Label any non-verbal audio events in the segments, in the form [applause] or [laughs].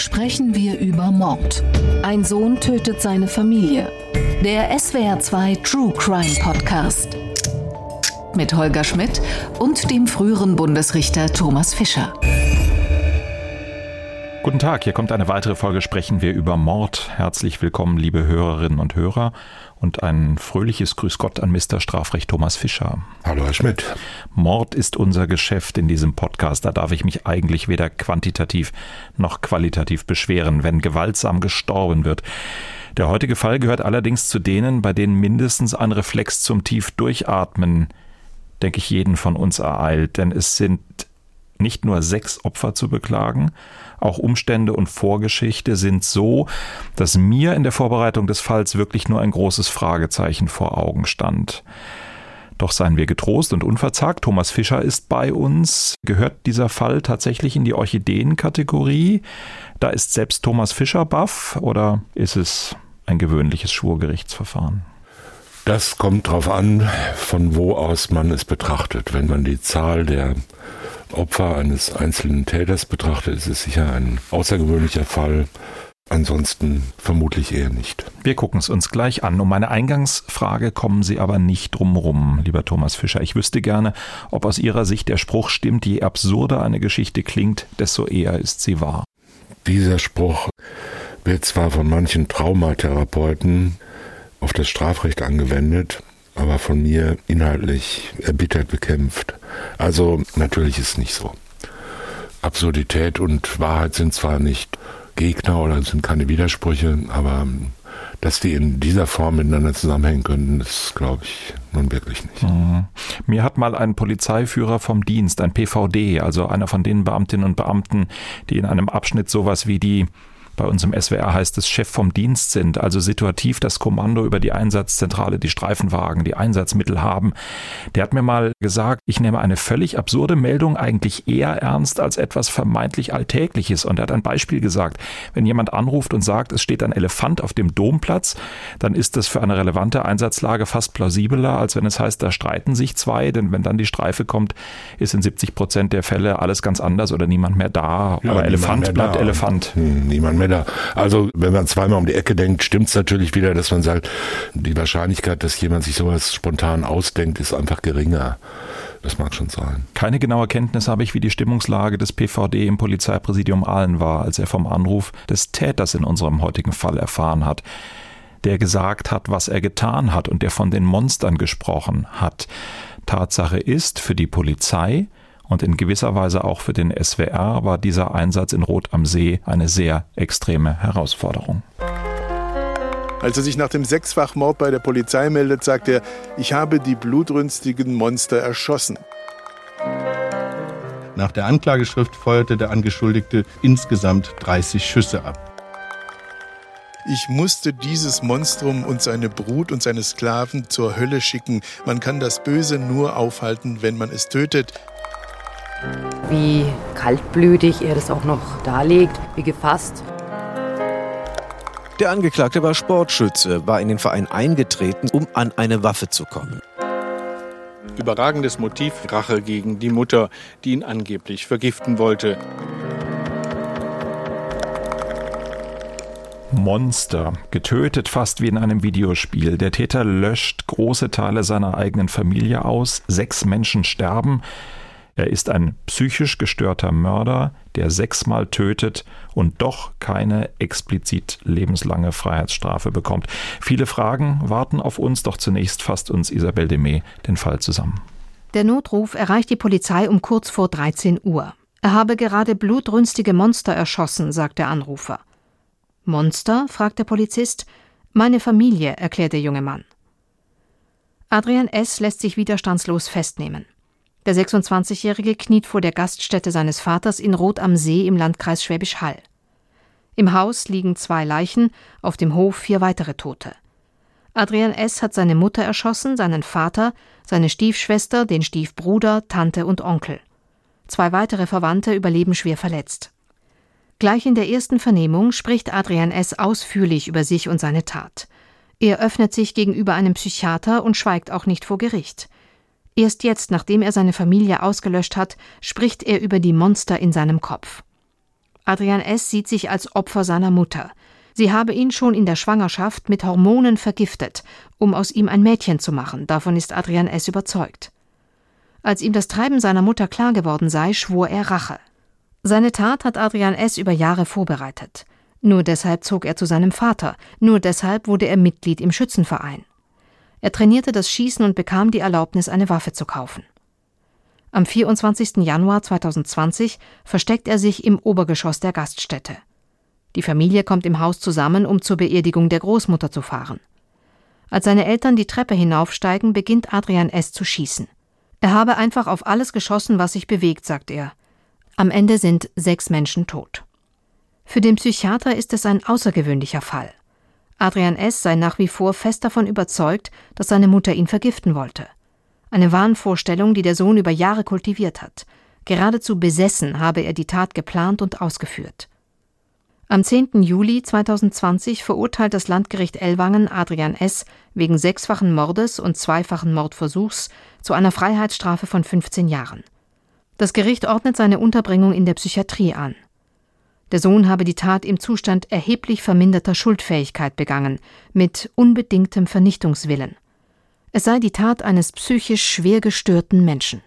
sprechen wir über Mord. Ein Sohn tötet seine Familie. Der SWR2 True Crime Podcast. Mit Holger Schmidt und dem früheren Bundesrichter Thomas Fischer. Guten Tag, hier kommt eine weitere Folge Sprechen wir über Mord. Herzlich willkommen, liebe Hörerinnen und Hörer und ein fröhliches Grüß Gott an Mr. Strafrecht Thomas Fischer. Hallo, Herr Schmidt. Mord ist unser Geschäft in diesem Podcast. Da darf ich mich eigentlich weder quantitativ noch qualitativ beschweren, wenn gewaltsam gestorben wird. Der heutige Fall gehört allerdings zu denen, bei denen mindestens ein Reflex zum tief Durchatmen, denke ich, jeden von uns ereilt. Denn es sind nicht nur sechs Opfer zu beklagen, auch Umstände und Vorgeschichte sind so, dass mir in der Vorbereitung des Falls wirklich nur ein großes Fragezeichen vor Augen stand. Doch seien wir getrost und unverzagt. Thomas Fischer ist bei uns. Gehört dieser Fall tatsächlich in die Orchideenkategorie? Da ist selbst Thomas Fischer baff oder ist es ein gewöhnliches Schwurgerichtsverfahren? Das kommt darauf an, von wo aus man es betrachtet. Wenn man die Zahl der Opfer eines einzelnen Täters betrachtet, ist es sicher ein außergewöhnlicher Fall. Ansonsten vermutlich eher nicht. Wir gucken es uns gleich an. Um meine Eingangsfrage kommen Sie aber nicht drumherum, lieber Thomas Fischer. Ich wüsste gerne, ob aus Ihrer Sicht der Spruch stimmt, je absurder eine Geschichte klingt, desto eher ist sie wahr. Dieser Spruch wird zwar von manchen Traumatherapeuten auf das Strafrecht angewendet, aber von mir inhaltlich erbittert bekämpft. Also natürlich ist es nicht so. Absurdität und Wahrheit sind zwar nicht Gegner oder sind keine Widersprüche, aber dass die in dieser Form miteinander zusammenhängen könnten, das glaube ich nun wirklich nicht. Mhm. Mir hat mal ein Polizeiführer vom Dienst, ein PVD, also einer von den Beamtinnen und Beamten, die in einem Abschnitt sowas wie die bei uns im SWR heißt es Chef vom Dienst sind, also situativ das Kommando über die Einsatzzentrale, die Streifenwagen, die Einsatzmittel haben. Der hat mir mal gesagt, ich nehme eine völlig absurde Meldung eigentlich eher ernst als etwas vermeintlich Alltägliches. Und er hat ein Beispiel gesagt, wenn jemand anruft und sagt, es steht ein Elefant auf dem Domplatz, dann ist das für eine relevante Einsatzlage fast plausibler, als wenn es heißt, da streiten sich zwei, denn wenn dann die Streife kommt, ist in 70 Prozent der Fälle alles ganz anders oder niemand mehr da. Ja, Aber Elefant bleibt da. Elefant. Hm, niemand mehr Männer. Also wenn man zweimal um die Ecke denkt, stimmt es natürlich wieder, dass man sagt, die Wahrscheinlichkeit, dass jemand sich sowas spontan ausdenkt, ist einfach geringer. Das mag schon sein. Keine genaue Kenntnis habe ich, wie die Stimmungslage des PVD im Polizeipräsidium Aalen war, als er vom Anruf des Täters in unserem heutigen Fall erfahren hat der gesagt hat, was er getan hat und der von den Monstern gesprochen hat. Tatsache ist, für die Polizei und in gewisser Weise auch für den SWR war dieser Einsatz in Rot am See eine sehr extreme Herausforderung. Als er sich nach dem Sechsfachmord bei der Polizei meldet, sagt er, ich habe die blutrünstigen Monster erschossen. Nach der Anklageschrift feuerte der Angeschuldigte insgesamt 30 Schüsse ab. Ich musste dieses Monstrum und seine Brut und seine Sklaven zur Hölle schicken. Man kann das Böse nur aufhalten, wenn man es tötet. Wie kaltblütig er das auch noch darlegt, wie gefasst. Der Angeklagte war Sportschütze, war in den Verein eingetreten, um an eine Waffe zu kommen. Überragendes Motiv Rache gegen die Mutter, die ihn angeblich vergiften wollte. Monster, getötet fast wie in einem Videospiel. Der Täter löscht große Teile seiner eigenen Familie aus, sechs Menschen sterben, er ist ein psychisch gestörter Mörder, der sechsmal tötet und doch keine explizit lebenslange Freiheitsstrafe bekommt. Viele Fragen warten auf uns, doch zunächst fasst uns Isabel Demey den Fall zusammen. Der Notruf erreicht die Polizei um kurz vor 13 Uhr. Er habe gerade blutrünstige Monster erschossen, sagt der Anrufer. Monster? fragt der Polizist. Meine Familie, erklärt der junge Mann. Adrian S. lässt sich widerstandslos festnehmen. Der 26-Jährige kniet vor der Gaststätte seines Vaters in Rot am See im Landkreis Schwäbisch Hall. Im Haus liegen zwei Leichen, auf dem Hof vier weitere Tote. Adrian S. hat seine Mutter erschossen, seinen Vater, seine Stiefschwester, den Stiefbruder, Tante und Onkel. Zwei weitere Verwandte überleben schwer verletzt. Gleich in der ersten Vernehmung spricht Adrian S. ausführlich über sich und seine Tat. Er öffnet sich gegenüber einem Psychiater und schweigt auch nicht vor Gericht. Erst jetzt, nachdem er seine Familie ausgelöscht hat, spricht er über die Monster in seinem Kopf. Adrian S. sieht sich als Opfer seiner Mutter. Sie habe ihn schon in der Schwangerschaft mit Hormonen vergiftet, um aus ihm ein Mädchen zu machen. Davon ist Adrian S. überzeugt. Als ihm das Treiben seiner Mutter klar geworden sei, schwor er Rache. Seine Tat hat Adrian S. über Jahre vorbereitet. Nur deshalb zog er zu seinem Vater, nur deshalb wurde er Mitglied im Schützenverein. Er trainierte das Schießen und bekam die Erlaubnis, eine Waffe zu kaufen. Am 24. Januar 2020 versteckt er sich im Obergeschoss der Gaststätte. Die Familie kommt im Haus zusammen, um zur Beerdigung der Großmutter zu fahren. Als seine Eltern die Treppe hinaufsteigen, beginnt Adrian S. zu schießen. Er habe einfach auf alles geschossen, was sich bewegt, sagt er. Am Ende sind sechs Menschen tot. Für den Psychiater ist es ein außergewöhnlicher Fall. Adrian S. sei nach wie vor fest davon überzeugt, dass seine Mutter ihn vergiften wollte. Eine Wahnvorstellung, die der Sohn über Jahre kultiviert hat. Geradezu besessen habe er die Tat geplant und ausgeführt. Am 10. Juli 2020 verurteilt das Landgericht Ellwangen Adrian S. wegen sechsfachen Mordes und zweifachen Mordversuchs zu einer Freiheitsstrafe von 15 Jahren. Das Gericht ordnet seine Unterbringung in der Psychiatrie an. Der Sohn habe die Tat im Zustand erheblich verminderter Schuldfähigkeit begangen, mit unbedingtem Vernichtungswillen. Es sei die Tat eines psychisch schwer gestörten Menschen.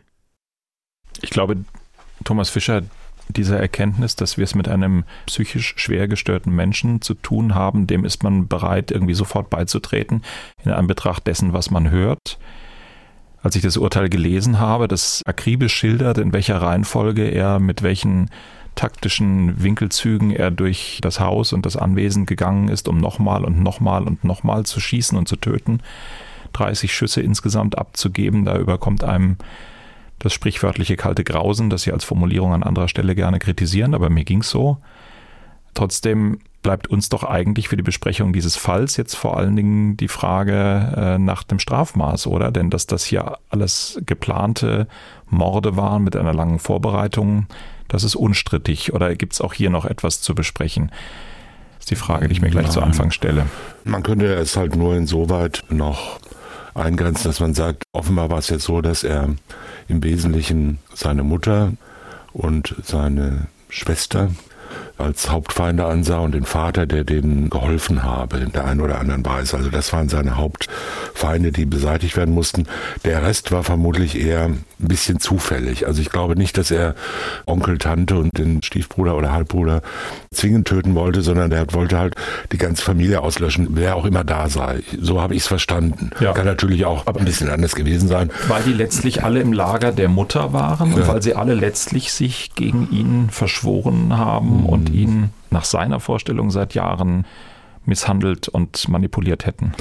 Ich glaube, Thomas Fischer, dieser Erkenntnis, dass wir es mit einem psychisch schwer gestörten Menschen zu tun haben, dem ist man bereit, irgendwie sofort beizutreten, in Anbetracht dessen, was man hört. Als ich das Urteil gelesen habe, das akribisch schildert, in welcher Reihenfolge er mit welchen taktischen Winkelzügen er durch das Haus und das Anwesen gegangen ist, um nochmal und nochmal und nochmal zu schießen und zu töten, 30 Schüsse insgesamt abzugeben, da überkommt einem das sprichwörtliche kalte Grausen, das Sie als Formulierung an anderer Stelle gerne kritisieren, aber mir ging es so. Trotzdem bleibt uns doch eigentlich für die Besprechung dieses Falls jetzt vor allen Dingen die Frage äh, nach dem Strafmaß, oder? Denn dass das hier alles geplante Morde waren mit einer langen Vorbereitung, das ist unstrittig. Oder gibt es auch hier noch etwas zu besprechen? Das ist die Frage, die ich mir gleich Nein. zu Anfang stelle. Man könnte es halt nur insoweit noch eingrenzen, dass man sagt, offenbar war es jetzt so, dass er im Wesentlichen seine Mutter und seine Schwester als Hauptfeinde ansah und den Vater, der denen geholfen habe in der einen oder anderen Weise. Also das waren seine Hauptfeinde, die beseitigt werden mussten. Der Rest war vermutlich eher ein bisschen zufällig. Also ich glaube nicht, dass er Onkel, Tante und den Stiefbruder oder Halbbruder zwingend töten wollte, sondern der wollte halt die ganze Familie auslöschen, wer auch immer da sei. So habe ich es verstanden. Ja. Kann natürlich auch ein bisschen anders gewesen sein. Weil die letztlich alle im Lager der Mutter waren und weil sie alle letztlich sich gegen ihn verschworen haben mhm. und ihn nach seiner Vorstellung seit Jahren misshandelt und manipuliert hätten.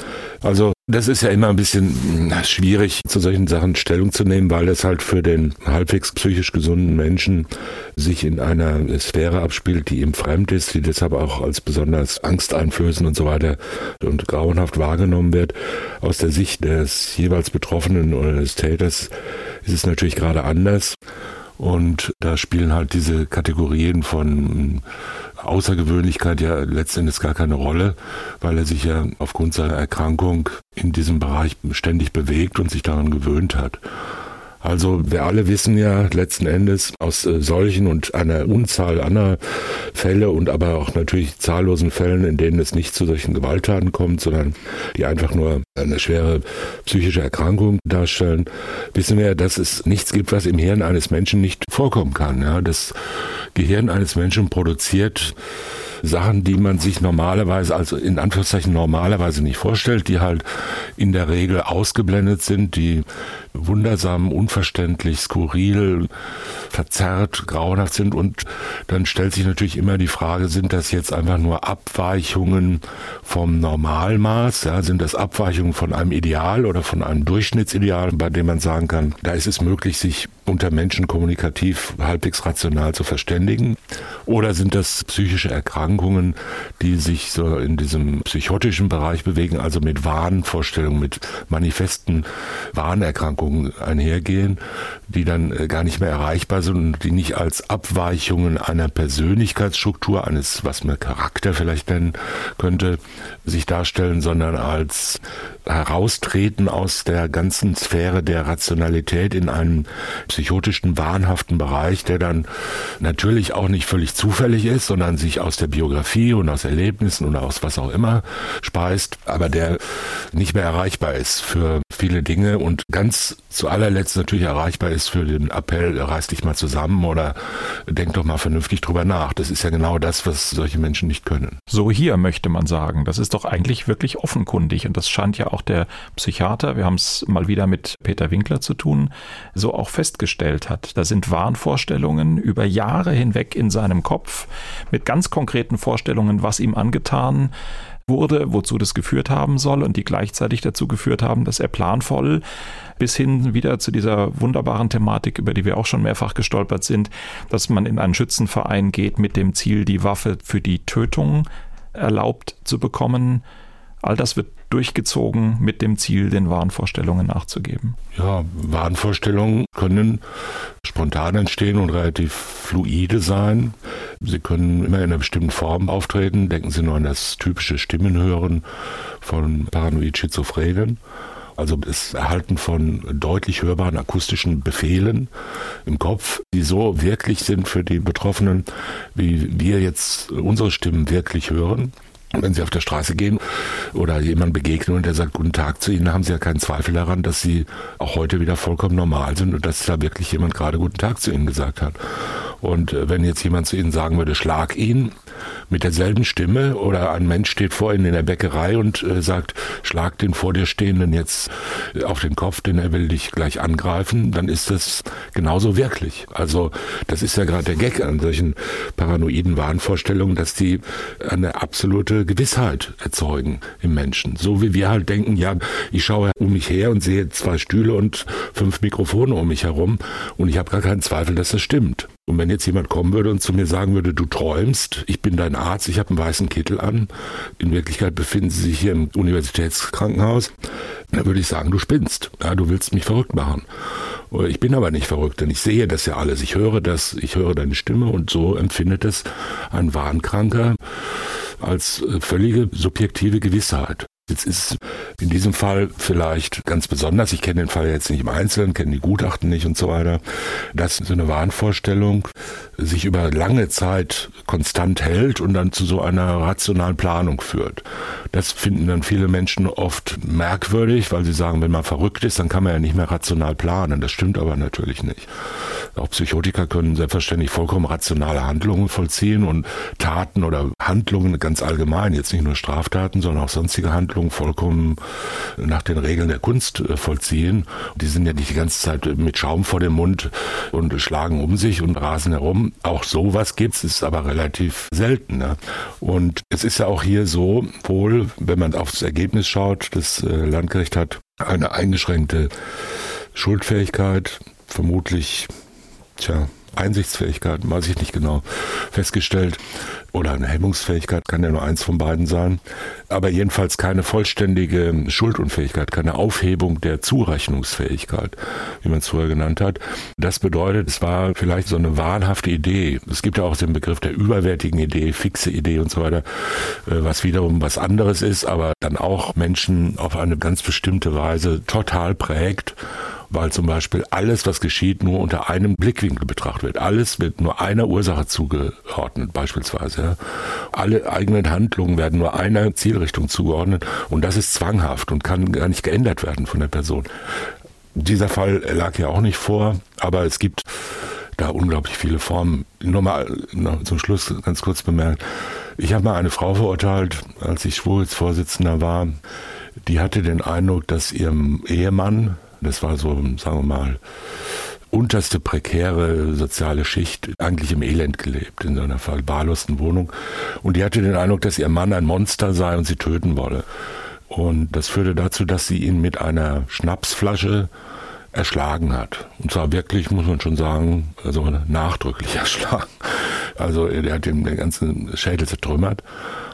Also das ist ja immer ein bisschen schwierig, zu solchen Sachen Stellung zu nehmen, weil es halt für den halbwegs psychisch gesunden Menschen sich in einer Sphäre abspielt, die ihm fremd ist, die deshalb auch als besonders angsteinflößend und so weiter und grauenhaft wahrgenommen wird. Aus der Sicht des jeweils Betroffenen oder des Täters ist es natürlich gerade anders. Und da spielen halt diese Kategorien von Außergewöhnlichkeit ja letztendlich gar keine Rolle, weil er sich ja aufgrund seiner Erkrankung in diesem Bereich ständig bewegt und sich daran gewöhnt hat. Also wir alle wissen ja letzten Endes aus äh, solchen und einer Unzahl anderer Fälle und aber auch natürlich zahllosen Fällen, in denen es nicht zu solchen Gewalttaten kommt, sondern die einfach nur eine schwere psychische Erkrankung darstellen, wissen wir ja, dass es nichts gibt, was im Hirn eines Menschen nicht vorkommen kann. Ja, das Gehirn eines Menschen produziert Sachen, die man sich normalerweise, also in Anführungszeichen normalerweise nicht vorstellt, die halt in der Regel ausgeblendet sind, die wundersam, unverständlich, skurril, verzerrt, grauenhaft sind. Und dann stellt sich natürlich immer die Frage, sind das jetzt einfach nur Abweichungen vom Normalmaß? Ja, sind das Abweichungen von einem Ideal oder von einem Durchschnittsideal, bei dem man sagen kann, da ist es möglich, sich unter Menschen kommunikativ halbwegs rational zu verständigen? Oder sind das psychische Erkrankungen, die sich so in diesem psychotischen Bereich bewegen, also mit Wahnvorstellungen, mit manifesten Wahnerkrankungen? Schwingungsschwankungen einhergehen, die dann äh, gar nicht mehr erreichbar sind und die nicht als Abweichungen einer Persönlichkeitsstruktur, eines, was man Charakter vielleicht nennen könnte, sich darstellen, sondern als Heraustreten aus der ganzen Sphäre der Rationalität in einen psychotischen, wahnhaften Bereich, der dann natürlich auch nicht völlig zufällig ist, sondern sich aus der Biografie und aus Erlebnissen und aus was auch immer speist, aber der nicht mehr erreichbar ist für viele Dinge und ganz zu allerletzt natürlich erreichbar ist für den Appell, reiß dich mal zusammen oder denk doch mal vernünftig drüber nach. Das ist ja genau das, was solche Menschen nicht können. So hier möchte man sagen, das ist doch eigentlich wirklich offenkundig und das scheint ja auch der Psychiater, wir haben es mal wieder mit Peter Winkler zu tun, so auch festgestellt hat. Da sind Wahnvorstellungen über Jahre hinweg in seinem Kopf mit ganz konkreten Vorstellungen, was ihm angetan wurde, wozu das geführt haben soll und die gleichzeitig dazu geführt haben, dass er planvoll bis hin wieder zu dieser wunderbaren Thematik, über die wir auch schon mehrfach gestolpert sind, dass man in einen Schützenverein geht mit dem Ziel, die Waffe für die Tötung erlaubt zu bekommen. All das wird durchgezogen mit dem Ziel, den Wahnvorstellungen nachzugeben. Ja, Wahnvorstellungen können spontan entstehen und relativ fluide sein. Sie können immer in einer bestimmten Form auftreten. Denken Sie nur an das typische Stimmenhören von Paranoid-Schizophrenen also das Erhalten von deutlich hörbaren akustischen Befehlen im Kopf, die so wirklich sind für die Betroffenen, wie wir jetzt unsere Stimmen wirklich hören. Wenn Sie auf der Straße gehen oder jemand begegnen und der sagt Guten Tag zu Ihnen, haben Sie ja keinen Zweifel daran, dass Sie auch heute wieder vollkommen normal sind und dass da wirklich jemand gerade Guten Tag zu Ihnen gesagt hat. Und äh, wenn jetzt jemand zu Ihnen sagen würde, schlag ihn mit derselben Stimme oder ein Mensch steht vor Ihnen in der Bäckerei und äh, sagt, schlag den vor dir Stehenden jetzt äh, auf den Kopf, denn er will dich gleich angreifen, dann ist das genauso wirklich. Also das ist ja gerade der Gag an solchen paranoiden Wahnvorstellungen, dass die eine absolute Gewissheit erzeugen im Menschen. So wie wir halt denken, ja, ich schaue um mich her und sehe zwei Stühle und fünf Mikrofone um mich herum und ich habe gar keinen Zweifel, dass das stimmt. Und wenn jetzt jemand kommen würde und zu mir sagen würde, du träumst, ich bin dein Arzt, ich habe einen weißen Kittel an, in Wirklichkeit befinden Sie sich hier im Universitätskrankenhaus, dann würde ich sagen, du spinnst, ja, du willst mich verrückt machen. Ich bin aber nicht verrückt, denn ich sehe das ja alles. Ich höre das, ich höre deine Stimme und so empfindet es ein Wahnkranker als äh, völlige subjektive Gewissheit. Jetzt ist in diesem Fall vielleicht ganz besonders, ich kenne den Fall jetzt nicht im Einzelnen, kenne die Gutachten nicht und so weiter, dass so eine Wahnvorstellung sich über lange Zeit konstant hält und dann zu so einer rationalen Planung führt. Das finden dann viele Menschen oft merkwürdig, weil sie sagen, wenn man verrückt ist, dann kann man ja nicht mehr rational planen. Das stimmt aber natürlich nicht. Auch Psychotiker können selbstverständlich vollkommen rationale Handlungen vollziehen und Taten oder Handlungen ganz allgemein, jetzt nicht nur Straftaten, sondern auch sonstige Handlungen vollkommen nach den Regeln der Kunst äh, vollziehen. Die sind ja nicht die ganze Zeit mit Schaum vor dem Mund und schlagen um sich und rasen herum. Auch sowas gibt's, ist aber relativ selten. Ne? Und es ist ja auch hier so, wohl, wenn man aufs Ergebnis schaut, das äh, Landgericht hat eine eingeschränkte Schuldfähigkeit, vermutlich, tja, Einsichtsfähigkeit, weiß ich nicht genau, festgestellt. Oder eine Hemmungsfähigkeit, kann ja nur eins von beiden sein. Aber jedenfalls keine vollständige Schuldunfähigkeit, keine Aufhebung der Zurechnungsfähigkeit, wie man es früher genannt hat. Das bedeutet, es war vielleicht so eine wahnhafte Idee. Es gibt ja auch den Begriff der überwärtigen Idee, fixe Idee und so weiter, äh, was wiederum was anderes ist, aber dann auch Menschen auf eine ganz bestimmte Weise total prägt weil zum Beispiel alles, was geschieht, nur unter einem Blickwinkel betrachtet wird. Alles wird nur einer Ursache zugeordnet, beispielsweise. Alle eigenen Handlungen werden nur einer Zielrichtung zugeordnet und das ist zwanghaft und kann gar nicht geändert werden von der Person. Dieser Fall lag ja auch nicht vor, aber es gibt da unglaublich viele Formen. Nur mal zum Schluss ganz kurz bemerkt. Ich habe mal eine Frau verurteilt, als ich Schwurbelsvorsitzender war. Die hatte den Eindruck, dass ihrem Ehemann, das war so, sagen wir mal, unterste prekäre soziale Schicht eigentlich im Elend gelebt, in so einer verwahrlosten Wohnung. Und die hatte den Eindruck, dass ihr Mann ein Monster sei und sie töten wolle. Und das führte dazu, dass sie ihn mit einer Schnapsflasche erschlagen hat. Und zwar wirklich, muss man schon sagen, also nachdrücklich [laughs] erschlagen. Also er hat den ganzen Schädel zertrümmert.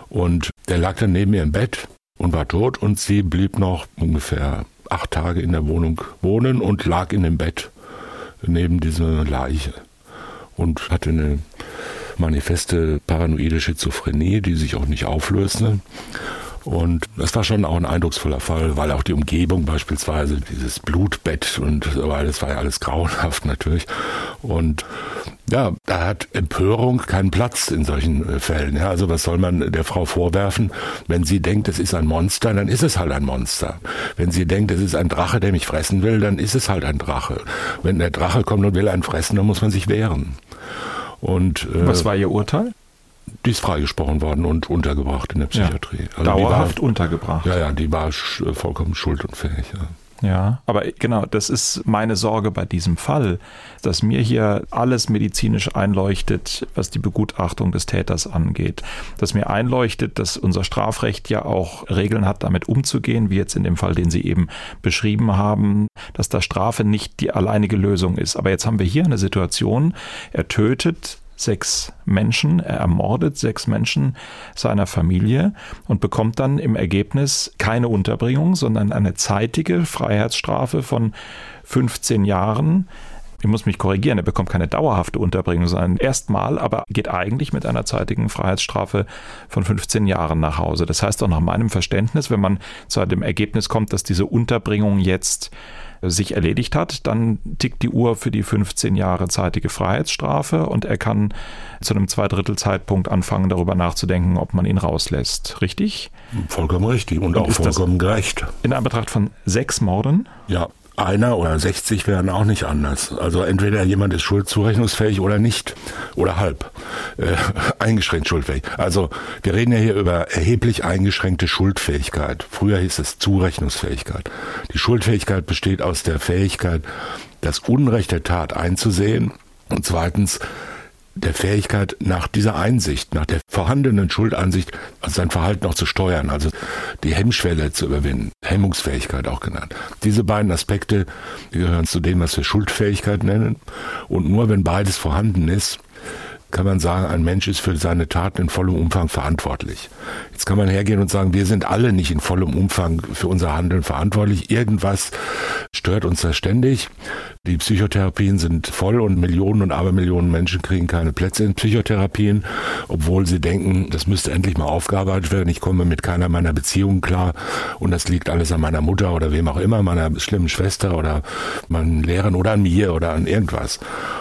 Und der lag dann neben ihr im Bett und war tot und sie blieb noch ungefähr acht Tage in der Wohnung wohnen und lag in dem Bett neben dieser Leiche und hatte eine manifeste paranoide Schizophrenie, die sich auch nicht auflöste. Und das war schon auch ein eindrucksvoller Fall, weil auch die Umgebung beispielsweise, dieses Blutbett und so weiter, das war ja alles grauenhaft natürlich. Und ja, da hat Empörung keinen Platz in solchen äh, Fällen. Ja, also was soll man der Frau vorwerfen? Wenn sie denkt, es ist ein Monster, dann ist es halt ein Monster. Wenn sie denkt, es ist ein Drache, der mich fressen will, dann ist es halt ein Drache. Wenn der Drache kommt und will einen fressen, dann muss man sich wehren. Und, äh, Was war Ihr Urteil? Die ist freigesprochen worden und untergebracht in der Psychiatrie. Ja. Also Dauerhaft war, untergebracht. Ja, ja, die war vollkommen schuldunfähig. Ja. Ja, aber genau, das ist meine Sorge bei diesem Fall, dass mir hier alles medizinisch einleuchtet, was die Begutachtung des Täters angeht. Dass mir einleuchtet, dass unser Strafrecht ja auch Regeln hat, damit umzugehen, wie jetzt in dem Fall, den Sie eben beschrieben haben, dass da Strafe nicht die alleinige Lösung ist. Aber jetzt haben wir hier eine Situation, er tötet sechs Menschen, er ermordet sechs Menschen seiner Familie und bekommt dann im Ergebnis keine Unterbringung, sondern eine zeitige Freiheitsstrafe von 15 Jahren. Ich muss mich korrigieren, er bekommt keine dauerhafte Unterbringung, sondern erstmal, aber geht eigentlich mit einer zeitigen Freiheitsstrafe von 15 Jahren nach Hause. Das heißt auch nach meinem Verständnis, wenn man zu dem Ergebnis kommt, dass diese Unterbringung jetzt sich erledigt hat, dann tickt die Uhr für die 15 Jahre zeitige Freiheitsstrafe und er kann zu einem Zweidrittelzeitpunkt anfangen, darüber nachzudenken, ob man ihn rauslässt. Richtig? Vollkommen richtig und, und auch vollkommen gerecht. In Anbetracht von sechs Morden? Ja, einer oder 60 wären auch nicht anders. Also entweder jemand ist schuldzurechnungsfähig oder nicht. Oder halb. Äh, [laughs] eingeschränkt schuldfähig. Also wir reden ja hier über erheblich eingeschränkte Schuldfähigkeit. Früher hieß es Zurechnungsfähigkeit. Die Schuldfähigkeit besteht aus der Fähigkeit, das Unrecht der Tat einzusehen und zweitens der Fähigkeit, nach dieser Einsicht, nach der vorhandenen Schuldansicht, also sein Verhalten auch zu steuern, also die Hemmschwelle zu überwinden, Hemmungsfähigkeit auch genannt. Diese beiden Aspekte gehören zu dem, was wir Schuldfähigkeit nennen. Und nur wenn beides vorhanden ist, kann man sagen, ein Mensch ist für seine Taten in vollem Umfang verantwortlich. Jetzt kann man hergehen und sagen, wir sind alle nicht in vollem Umfang für unser Handeln verantwortlich. Irgendwas stört uns da ständig. Die Psychotherapien sind voll und Millionen und Abermillionen Menschen kriegen keine Plätze in Psychotherapien, obwohl sie denken, das müsste endlich mal aufgearbeitet werden. Ich komme mit keiner meiner Beziehungen klar und das liegt alles an meiner Mutter oder wem auch immer, meiner schlimmen Schwester oder meinen Lehrern oder an mir oder an irgendwas.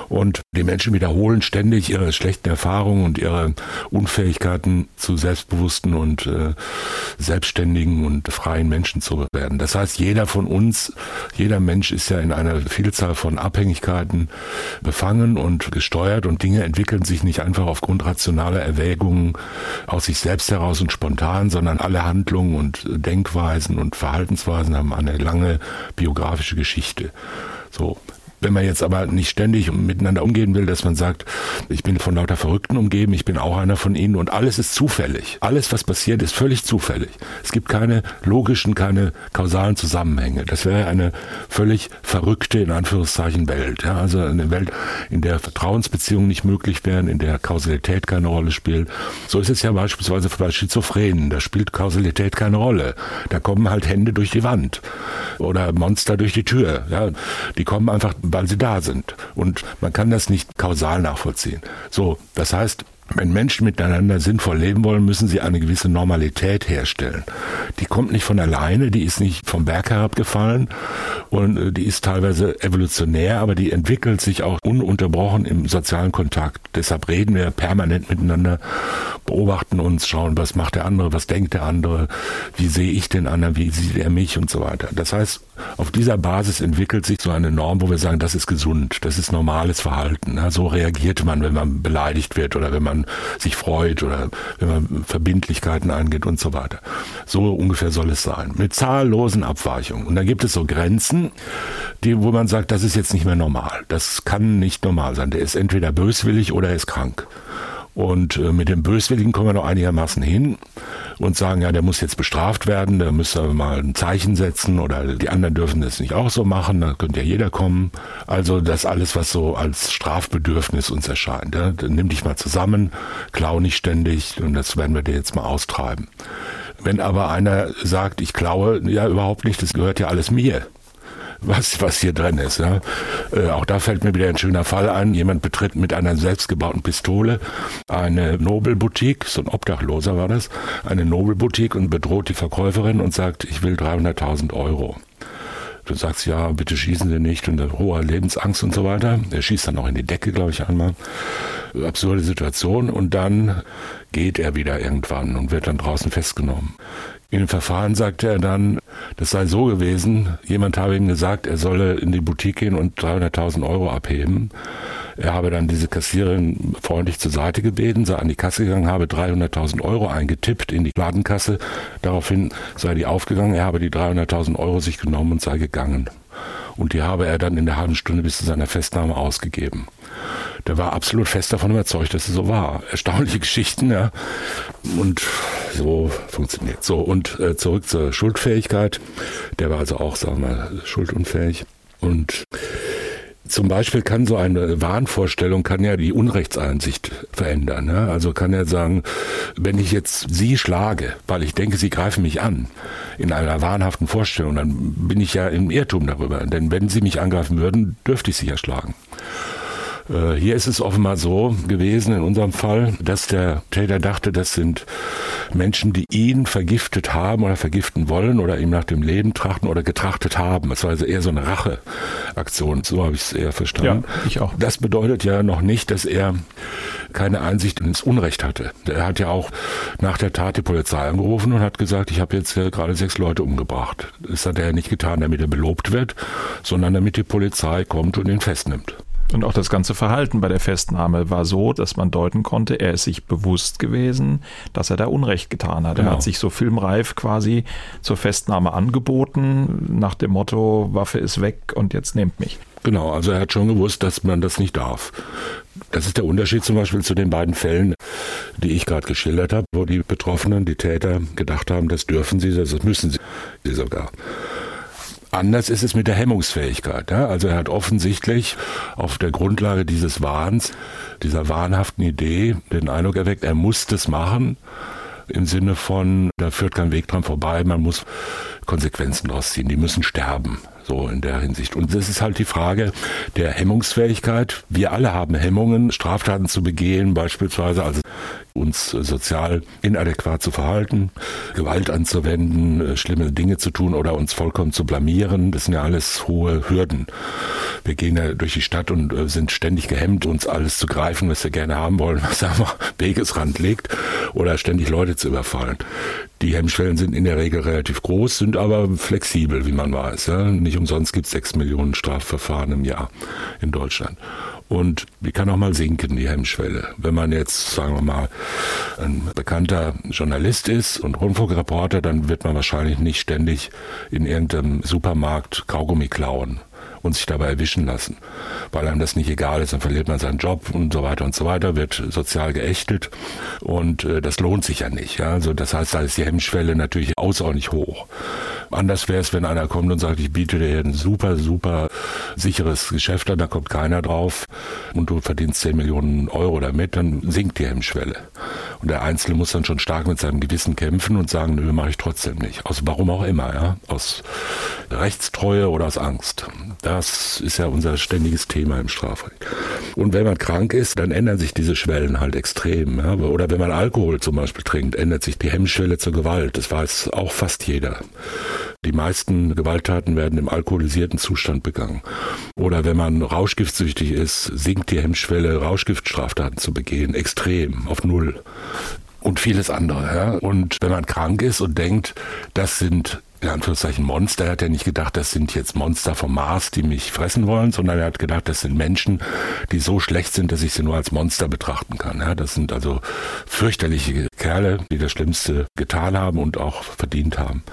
Und die Menschen wiederholen ständig ihre schlechten Erfahrungen und ihre Unfähigkeiten zu selbstbewussten und äh, selbstständigen und freien Menschen zu werden. Das heißt, jeder von uns, jeder Mensch ist ja in einer Vielzahl von Abhängigkeiten befangen und gesteuert und Dinge entwickeln sich nicht einfach aufgrund rationaler Erwägungen aus sich selbst heraus und spontan, sondern alle Handlungen und Denkweisen und Verhaltensweisen haben eine lange biografische Geschichte. So, wenn man jetzt aber nicht ständig miteinander umgehen will, dass man sagt, ich bin von lauter Verrückten umgeben, ich bin auch einer von ihnen und alles ist zufällig. Alles, was passiert, ist völlig zufällig. Es gibt keine logischen, keine kausalen Zusammenhänge. Das wäre eine völlig verrückte, in Anführungszeichen, Welt. Ja, also eine Welt, in der Vertrauensbeziehungen nicht möglich wären, in der Kausalität keine Rolle spielt. So ist es ja beispielsweise bei Schizophrenen. Da spielt Kausalität keine Rolle. Da kommen halt Hände durch die Wand oder Monster durch die Tür. Ja, die kommen einfach weil sie da sind. Und man kann das nicht kausal nachvollziehen. So, das heißt, wenn Menschen miteinander sinnvoll leben wollen, müssen sie eine gewisse Normalität herstellen. Die kommt nicht von alleine, die ist nicht vom Berg herabgefallen und äh, die ist teilweise evolutionär, aber die entwickelt sich auch ununterbrochen im sozialen Kontakt. Deshalb reden wir permanent miteinander, beobachten uns, schauen, was macht der andere, was denkt der andere, wie sehe ich den anderen, wie sieht er mich und so weiter. Das heißt, auf dieser Basis entwickelt sich so eine Norm, wo wir sagen, das ist gesund, das ist normales Verhalten. So reagiert man, wenn man beleidigt wird oder wenn man man sich freut oder wenn man Verbindlichkeiten eingeht und so weiter. So ungefähr soll es sein. Mit zahllosen Abweichungen. Und da gibt es so Grenzen, die, wo man sagt, das ist jetzt nicht mehr normal. Das kann nicht normal sein. Der ist entweder böswillig oder er ist krank. Und äh, mit dem Böswilligen kommen wir noch einigermaßen hin und sagen, ja, der muss jetzt bestraft werden, der müsste mal ein Zeichen setzen oder die anderen dürfen das nicht auch so machen, da könnte ja jeder kommen. Also das alles, was so als Strafbedürfnis uns erscheint. Ja, nimm dich mal zusammen, klau nicht ständig und das werden wir dir jetzt mal austreiben. Wenn aber einer sagt, ich klaue, ja überhaupt nicht, das gehört ja alles mir was, was hier drin ist. Ja. Äh, auch da fällt mir wieder ein schöner Fall ein. Jemand betritt mit einer selbstgebauten Pistole eine Nobelboutique, so ein Obdachloser war das, eine Nobelboutique und bedroht die Verkäuferin und sagt, ich will 300.000 Euro. Du sagst, ja, bitte schießen Sie nicht und hohe Lebensangst und so weiter. Er schießt dann auch in die Decke, glaube ich, einmal. Absurde Situation und dann geht er wieder irgendwann und wird dann draußen festgenommen. In dem Verfahren sagte er dann, das sei so gewesen, jemand habe ihm gesagt, er solle in die Boutique gehen und 300.000 Euro abheben. Er habe dann diese Kassiererin freundlich zur Seite gebeten, sei an die Kasse gegangen, habe 300.000 Euro eingetippt in die Ladenkasse. Daraufhin sei die aufgegangen, er habe die 300.000 Euro sich genommen und sei gegangen. Und die habe er dann in der halben Stunde bis zu seiner Festnahme ausgegeben der war absolut fest davon überzeugt, dass es so war. Erstaunliche Geschichten, ja. Und so funktioniert. So, und äh, zurück zur Schuldfähigkeit. Der war also auch, sagen wir mal, schuldunfähig. Und zum Beispiel kann so eine Wahnvorstellung kann ja die Unrechtseinsicht verändern. Ja? Also kann er sagen, wenn ich jetzt Sie schlage, weil ich denke, Sie greifen mich an, in einer wahnhaften Vorstellung, dann bin ich ja im Irrtum darüber. Denn wenn Sie mich angreifen würden, dürfte ich Sie ja schlagen. Äh, hier ist es offenbar so gewesen, in unserem Fall, dass der Täter dachte, das sind Menschen, die ihn vergiftet haben oder vergiften wollen oder ihm nach dem Leben trachten oder getrachtet haben. Es war also eher so eine Racheaktion, so habe ich es eher verstanden. Ja, ich auch. Das bedeutet ja noch nicht, dass er keine Einsicht ins Unrecht hatte. Er hat ja auch nach der Tat die Polizei angerufen und hat gesagt, ich habe jetzt gerade sechs Leute umgebracht. Das hat er nicht getan, damit er belobt wird, sondern damit die Polizei kommt und ihn festnimmt. Und auch das ganze Verhalten bei der Festnahme war so, dass man deuten konnte, er ist sich bewusst gewesen, dass er da Unrecht getan hat. Genau. Er hat sich so filmreif quasi zur Festnahme angeboten, nach dem Motto, Waffe ist weg und jetzt nehmt mich. Genau, also er hat schon gewusst, dass man das nicht darf. Das ist der Unterschied zum Beispiel zu den beiden Fällen, die ich gerade geschildert habe, wo die Betroffenen, die Täter gedacht haben, das dürfen sie, das müssen sie sogar. Anders ist es mit der Hemmungsfähigkeit. Ja? Also er hat offensichtlich auf der Grundlage dieses Wahns, dieser wahnhaften Idee, den Eindruck erweckt, er muss das machen. Im Sinne von, da führt kein Weg dran vorbei, man muss Konsequenzen daraus ziehen, die müssen sterben. So in der Hinsicht. Und das ist halt die Frage der Hemmungsfähigkeit. Wir alle haben Hemmungen, Straftaten zu begehen, beispielsweise, also uns sozial inadäquat zu verhalten, Gewalt anzuwenden, äh, schlimme Dinge zu tun oder uns vollkommen zu blamieren. Das sind ja alles hohe Hürden. Wir gehen ja durch die Stadt und äh, sind ständig gehemmt, uns alles zu greifen, was wir gerne haben wollen, [laughs] was einfach Wegesrand liegt oder ständig Leute zu überfallen. Die Hemmschwellen sind in der Regel relativ groß, sind aber flexibel, wie man weiß. Nicht umsonst gibt es sechs Millionen Strafverfahren im Jahr in Deutschland. Und die kann auch mal sinken, die Hemmschwelle. Wenn man jetzt, sagen wir mal, ein bekannter Journalist ist und Rundfunkreporter, dann wird man wahrscheinlich nicht ständig in irgendeinem Supermarkt Kaugummi klauen und sich dabei erwischen lassen. Weil einem das nicht egal ist, dann verliert man seinen Job und so weiter und so weiter, wird sozial geächtet und äh, das lohnt sich ja nicht. Ja? Also das heißt, da ist die Hemmschwelle natürlich außerordentlich hoch. Anders wäre es, wenn einer kommt und sagt, ich biete dir ein super, super sicheres Geschäft an, da kommt keiner drauf und du verdienst 10 Millionen Euro damit, dann sinkt die Hemmschwelle. Und der Einzelne muss dann schon stark mit seinem Gewissen kämpfen und sagen, nö, mache ich trotzdem nicht. Aus warum auch immer, ja. Aus Rechtstreue oder aus Angst. Das ist ja unser ständiges Thema im Strafrecht. Und wenn man krank ist, dann ändern sich diese Schwellen halt extrem. Ja? Oder wenn man Alkohol zum Beispiel trinkt, ändert sich die Hemmschwelle zur Gewalt. Das weiß auch fast jeder. Die meisten Gewalttaten werden im alkoholisierten Zustand begangen. Oder wenn man rauschgiftsüchtig ist, sinkt die Hemmschwelle, Rauschgiftstraftaten zu begehen, extrem auf Null und vieles andere. Ja? Und wenn man krank ist und denkt, das sind in Anführungszeichen Monster. Er hat ja nicht gedacht, das sind jetzt Monster vom Mars, die mich fressen wollen, sondern er hat gedacht, das sind Menschen, die so schlecht sind, dass ich sie nur als Monster betrachten kann. Ja, das sind also fürchterliche Kerle, die das Schlimmste getan haben und auch verdient haben.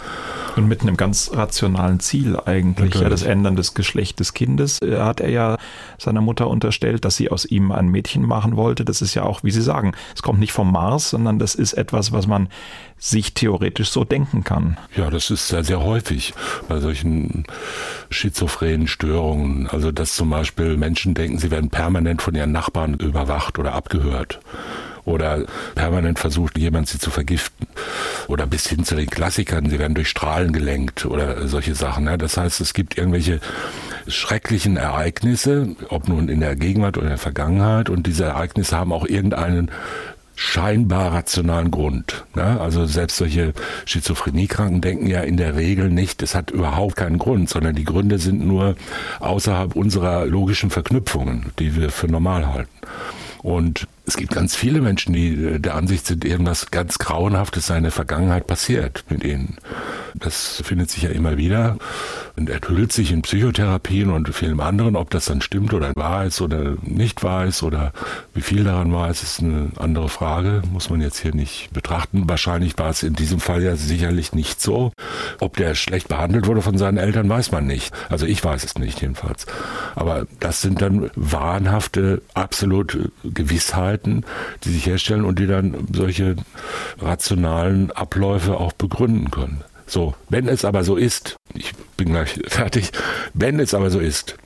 Und mit einem ganz rationalen Ziel eigentlich, ja, das Ändern des Geschlechts des Kindes, äh, hat er ja seiner Mutter unterstellt, dass sie aus ihm ein Mädchen machen wollte. Das ist ja auch, wie Sie sagen, es kommt nicht vom Mars, sondern das ist etwas, was man sich theoretisch so denken kann. Ja, das ist sehr, sehr häufig bei solchen schizophrenen Störungen. Also, dass zum Beispiel Menschen denken, sie werden permanent von ihren Nachbarn überwacht oder abgehört oder permanent versucht, jemand sie zu vergiften oder bis hin zu den Klassikern, sie werden durch Strahlen gelenkt oder solche Sachen. Das heißt, es gibt irgendwelche schrecklichen Ereignisse, ob nun in der Gegenwart oder in der Vergangenheit, und diese Ereignisse haben auch irgendeinen scheinbar rationalen Grund. Ne? Also selbst solche Schizophreniekranken denken ja in der Regel nicht, es hat überhaupt keinen Grund, sondern die Gründe sind nur außerhalb unserer logischen Verknüpfungen, die wir für normal halten. Und es gibt ganz viele Menschen, die äh, der Ansicht sind, irgendwas ganz Grauenhaftes sei in der Vergangenheit passiert mit ihnen. Das findet sich ja immer wieder und enthüllt sich in Psychotherapien und vielen anderen. Ob das dann stimmt oder wahr ist oder nicht wahr ist oder wie viel daran wahr ist, ist eine andere Frage. Muss man jetzt hier nicht betrachten. Wahrscheinlich war es in diesem Fall ja sicherlich nicht so. Ob der schlecht behandelt wurde von seinen Eltern, weiß man nicht. Also ich weiß es nicht jedenfalls. Aber das sind dann wahnhafte, absolute Gewissheiten, die sich herstellen und die dann solche rationalen Abläufe auch begründen können. So, wenn es aber so ist, ich bin gleich [laughs] fertig, wenn es aber so ist,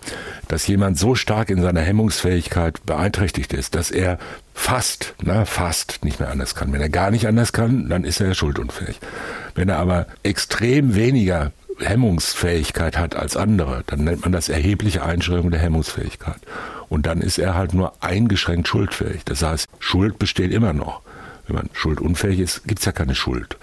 dass jemand so stark in seiner Hemmungsfähigkeit beeinträchtigt ist, dass er fast, na, fast nicht mehr anders kann. Wenn er gar nicht anders kann, dann ist er schuldunfähig. Wenn er aber extrem weniger Hemmungsfähigkeit hat als andere, dann nennt man das erhebliche Einschränkung der Hemmungsfähigkeit. Und dann ist er halt nur eingeschränkt schuldfähig. Das heißt, Schuld besteht immer noch. Wenn man schuldunfähig ist, gibt es ja keine Schuld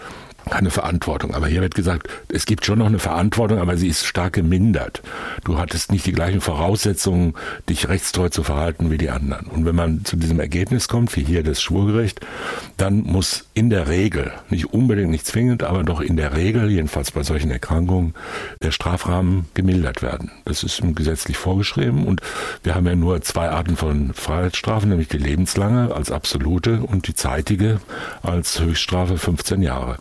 keine Verantwortung. Aber hier wird gesagt, es gibt schon noch eine Verantwortung, aber sie ist stark gemindert. Du hattest nicht die gleichen Voraussetzungen, dich rechtstreu zu verhalten wie die anderen. Und wenn man zu diesem Ergebnis kommt, wie hier das Schwurgericht, dann muss in der Regel, nicht unbedingt nicht zwingend, aber doch in der Regel, jedenfalls bei solchen Erkrankungen, der Strafrahmen gemildert werden. Das ist gesetzlich vorgeschrieben und wir haben ja nur zwei Arten von Freiheitsstrafen, nämlich die lebenslange als absolute und die zeitige als Höchststrafe 15 Jahre.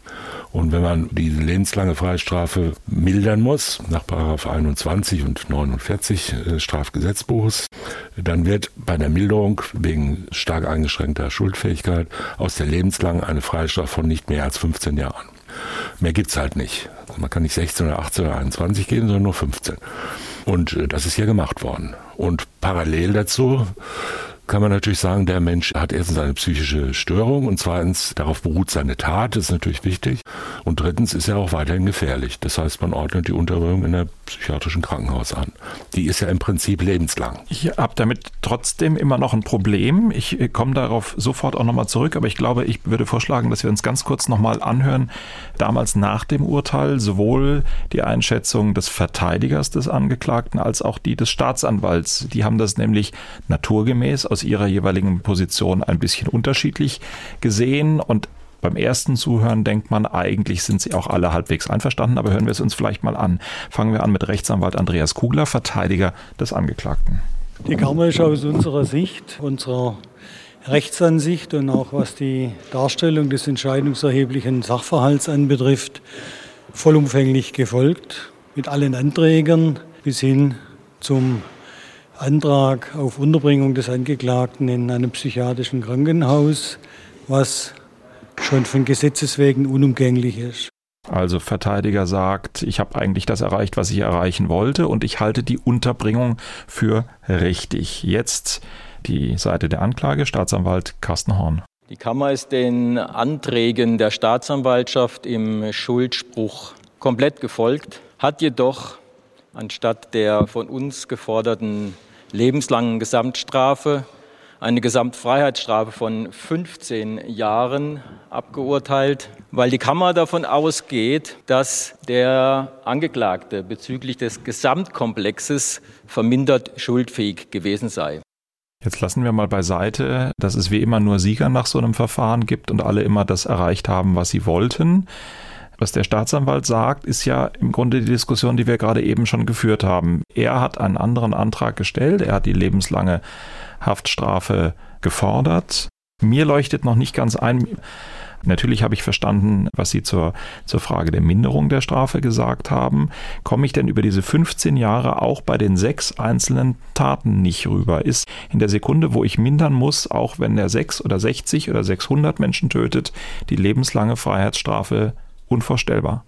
Und wenn man diese lebenslange Freiheitsstrafe mildern muss, nach 21 und 49 des äh, Strafgesetzbuches, dann wird bei der Milderung wegen stark eingeschränkter Schuldfähigkeit aus der lebenslangen eine Freiheitsstrafe von nicht mehr als 15 Jahren. Mehr gibt's halt nicht. Man kann nicht 16 oder 18 oder 21 gehen, sondern nur 15. Und äh, das ist hier gemacht worden. Und parallel dazu kann man natürlich sagen, der Mensch hat erstens eine psychische Störung und zweitens darauf beruht seine Tat, das ist natürlich wichtig. Und drittens ist er auch weiterhin gefährlich. Das heißt, man ordnet die Unterbringung in der psychiatrischen Krankenhaus an. Die ist ja im Prinzip lebenslang. Ich habe damit trotzdem immer noch ein Problem. Ich komme darauf sofort auch nochmal zurück, aber ich glaube, ich würde vorschlagen, dass wir uns ganz kurz nochmal anhören, damals nach dem Urteil, sowohl die Einschätzung des Verteidigers des Angeklagten als auch die des Staatsanwalts. Die haben das nämlich naturgemäß aus ihrer jeweiligen Position ein bisschen unterschiedlich gesehen und beim ersten Zuhören denkt man, eigentlich sind sie auch alle halbwegs einverstanden, aber hören wir es uns vielleicht mal an. Fangen wir an mit Rechtsanwalt Andreas Kugler, Verteidiger des Angeklagten. Die Kammer ist aus unserer Sicht, unserer Rechtsansicht und auch was die Darstellung des entscheidungserheblichen Sachverhalts anbetrifft, vollumfänglich gefolgt, mit allen Anträgern bis hin zum Antrag auf Unterbringung des Angeklagten in einem psychiatrischen Krankenhaus, was schon von Gesetzes wegen unumgänglich ist. Also Verteidiger sagt, ich habe eigentlich das erreicht, was ich erreichen wollte und ich halte die Unterbringung für richtig. Jetzt die Seite der Anklage, Staatsanwalt Carsten Horn. Die Kammer ist den Anträgen der Staatsanwaltschaft im Schuldspruch komplett gefolgt, hat jedoch anstatt der von uns geforderten lebenslangen Gesamtstrafe eine Gesamtfreiheitsstrafe von 15 Jahren abgeurteilt, weil die Kammer davon ausgeht, dass der Angeklagte bezüglich des Gesamtkomplexes vermindert schuldfähig gewesen sei. Jetzt lassen wir mal beiseite, dass es wie immer nur Sieger nach so einem Verfahren gibt und alle immer das erreicht haben, was sie wollten. Was der Staatsanwalt sagt, ist ja im Grunde die Diskussion, die wir gerade eben schon geführt haben. Er hat einen anderen Antrag gestellt, er hat die lebenslange Haftstrafe gefordert. Mir leuchtet noch nicht ganz ein, Natürlich habe ich verstanden, was Sie zur, zur Frage der Minderung der Strafe gesagt haben. Komme ich denn über diese 15 Jahre auch bei den sechs einzelnen Taten nicht rüber? Ist in der Sekunde, wo ich mindern muss, auch wenn er sechs oder 60 oder 600 Menschen tötet, die lebenslange Freiheitsstrafe unvorstellbar?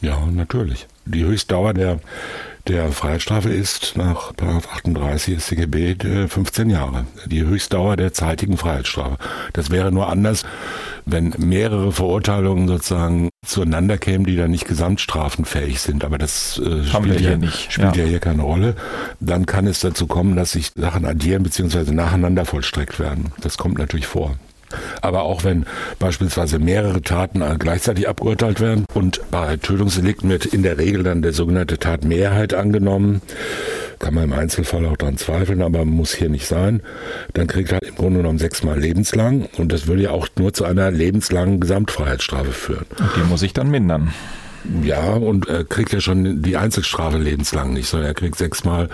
Ja, natürlich. Die Höchstdauer der, der Freiheitsstrafe ist nach 38 StGB 15 Jahre. Die Höchstdauer der zeitigen Freiheitsstrafe. Das wäre nur anders, wenn mehrere Verurteilungen sozusagen zueinander kämen, die dann nicht gesamtstrafenfähig sind, aber das äh, spielt, ja, nicht. spielt ja. ja hier keine Rolle, dann kann es dazu kommen, dass sich Sachen addieren bzw. nacheinander vollstreckt werden. Das kommt natürlich vor. Aber auch wenn beispielsweise mehrere Taten gleichzeitig abgeurteilt werden und bei Tötungsdelikten wird in der Regel dann der sogenannte Tatmehrheit angenommen, kann man im Einzelfall auch daran zweifeln, aber muss hier nicht sein, dann kriegt er im Grunde genommen sechsmal lebenslang und das würde ja auch nur zu einer lebenslangen Gesamtfreiheitsstrafe führen. Und die muss ich dann mindern. Ja, und er kriegt ja schon die Einzelstrafe lebenslang nicht, sondern er kriegt sechsmal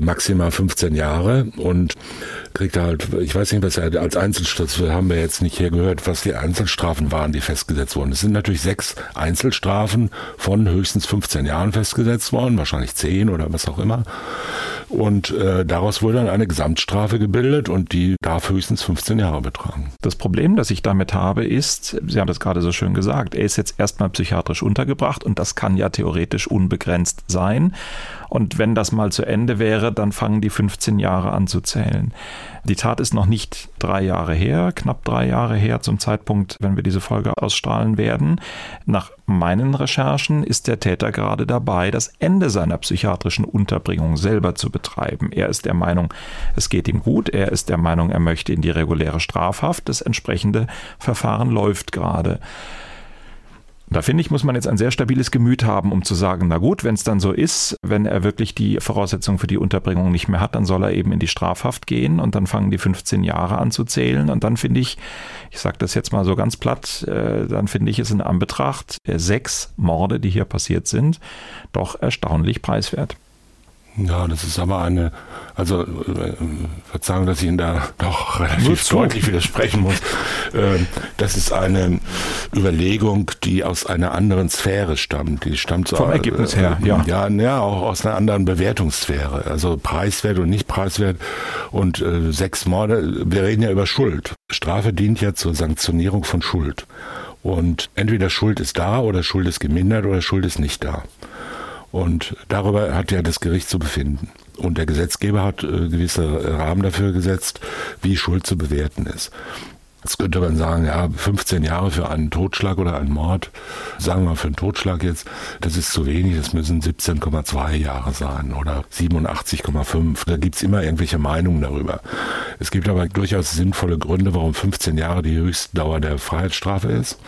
maximal 15 Jahre und kriegt halt, ich weiß nicht, was er als Einzelstrafe, haben wir jetzt nicht hier gehört, was die Einzelstrafen waren, die festgesetzt wurden. Es sind natürlich sechs Einzelstrafen von höchstens 15 Jahren festgesetzt worden, wahrscheinlich 10 oder was auch immer. Und äh, daraus wurde dann eine Gesamtstrafe gebildet und die darf höchstens 15 Jahre betragen. Das Problem, das ich damit habe, ist, Sie haben das gerade so schön gesagt, er ist jetzt erstmal psychiatrisch untergebracht und das kann ja theoretisch unbegrenzt sein. Und wenn das mal zu Ende wäre, dann fangen die 15 Jahre an zu zählen. Die Tat ist noch nicht drei Jahre her, knapp drei Jahre her zum Zeitpunkt, wenn wir diese Folge ausstrahlen werden. Nach meinen Recherchen ist der Täter gerade dabei, das Ende seiner psychiatrischen Unterbringung selber zu betreiben. Er ist der Meinung, es geht ihm gut. Er ist der Meinung, er möchte in die reguläre Strafhaft. Das entsprechende Verfahren läuft gerade. Da finde ich, muss man jetzt ein sehr stabiles Gemüt haben, um zu sagen, na gut, wenn es dann so ist, wenn er wirklich die Voraussetzungen für die Unterbringung nicht mehr hat, dann soll er eben in die Strafhaft gehen und dann fangen die 15 Jahre an zu zählen. Und dann finde ich, ich sage das jetzt mal so ganz platt, äh, dann finde ich es in Anbetracht der sechs Morde, die hier passiert sind, doch erstaunlich preiswert. Ja, das ist aber eine, also äh, Verzeihung, dass ich Ihnen da doch relativ deutlich widersprechen muss. Äh, das ist eine Überlegung, die aus einer anderen Sphäre stammt. Die stammt vom äh, Ergebnis her, ja. Ja, ja, auch aus einer anderen Bewertungssphäre. Also preiswert und nicht preiswert. Und äh, sechs Morde, wir reden ja über Schuld. Strafe dient ja zur Sanktionierung von Schuld. Und entweder Schuld ist da oder Schuld ist gemindert oder Schuld ist nicht da. Und darüber hat ja das Gericht zu befinden. Und der Gesetzgeber hat äh, gewisse Rahmen dafür gesetzt, wie Schuld zu bewerten ist. Jetzt könnte man sagen, ja, 15 Jahre für einen Totschlag oder einen Mord, sagen wir mal für einen Totschlag jetzt, das ist zu wenig, das müssen 17,2 Jahre sein oder 87,5. Da gibt's immer irgendwelche Meinungen darüber. Es gibt aber durchaus sinnvolle Gründe, warum 15 Jahre die Höchstdauer der Freiheitsstrafe ist.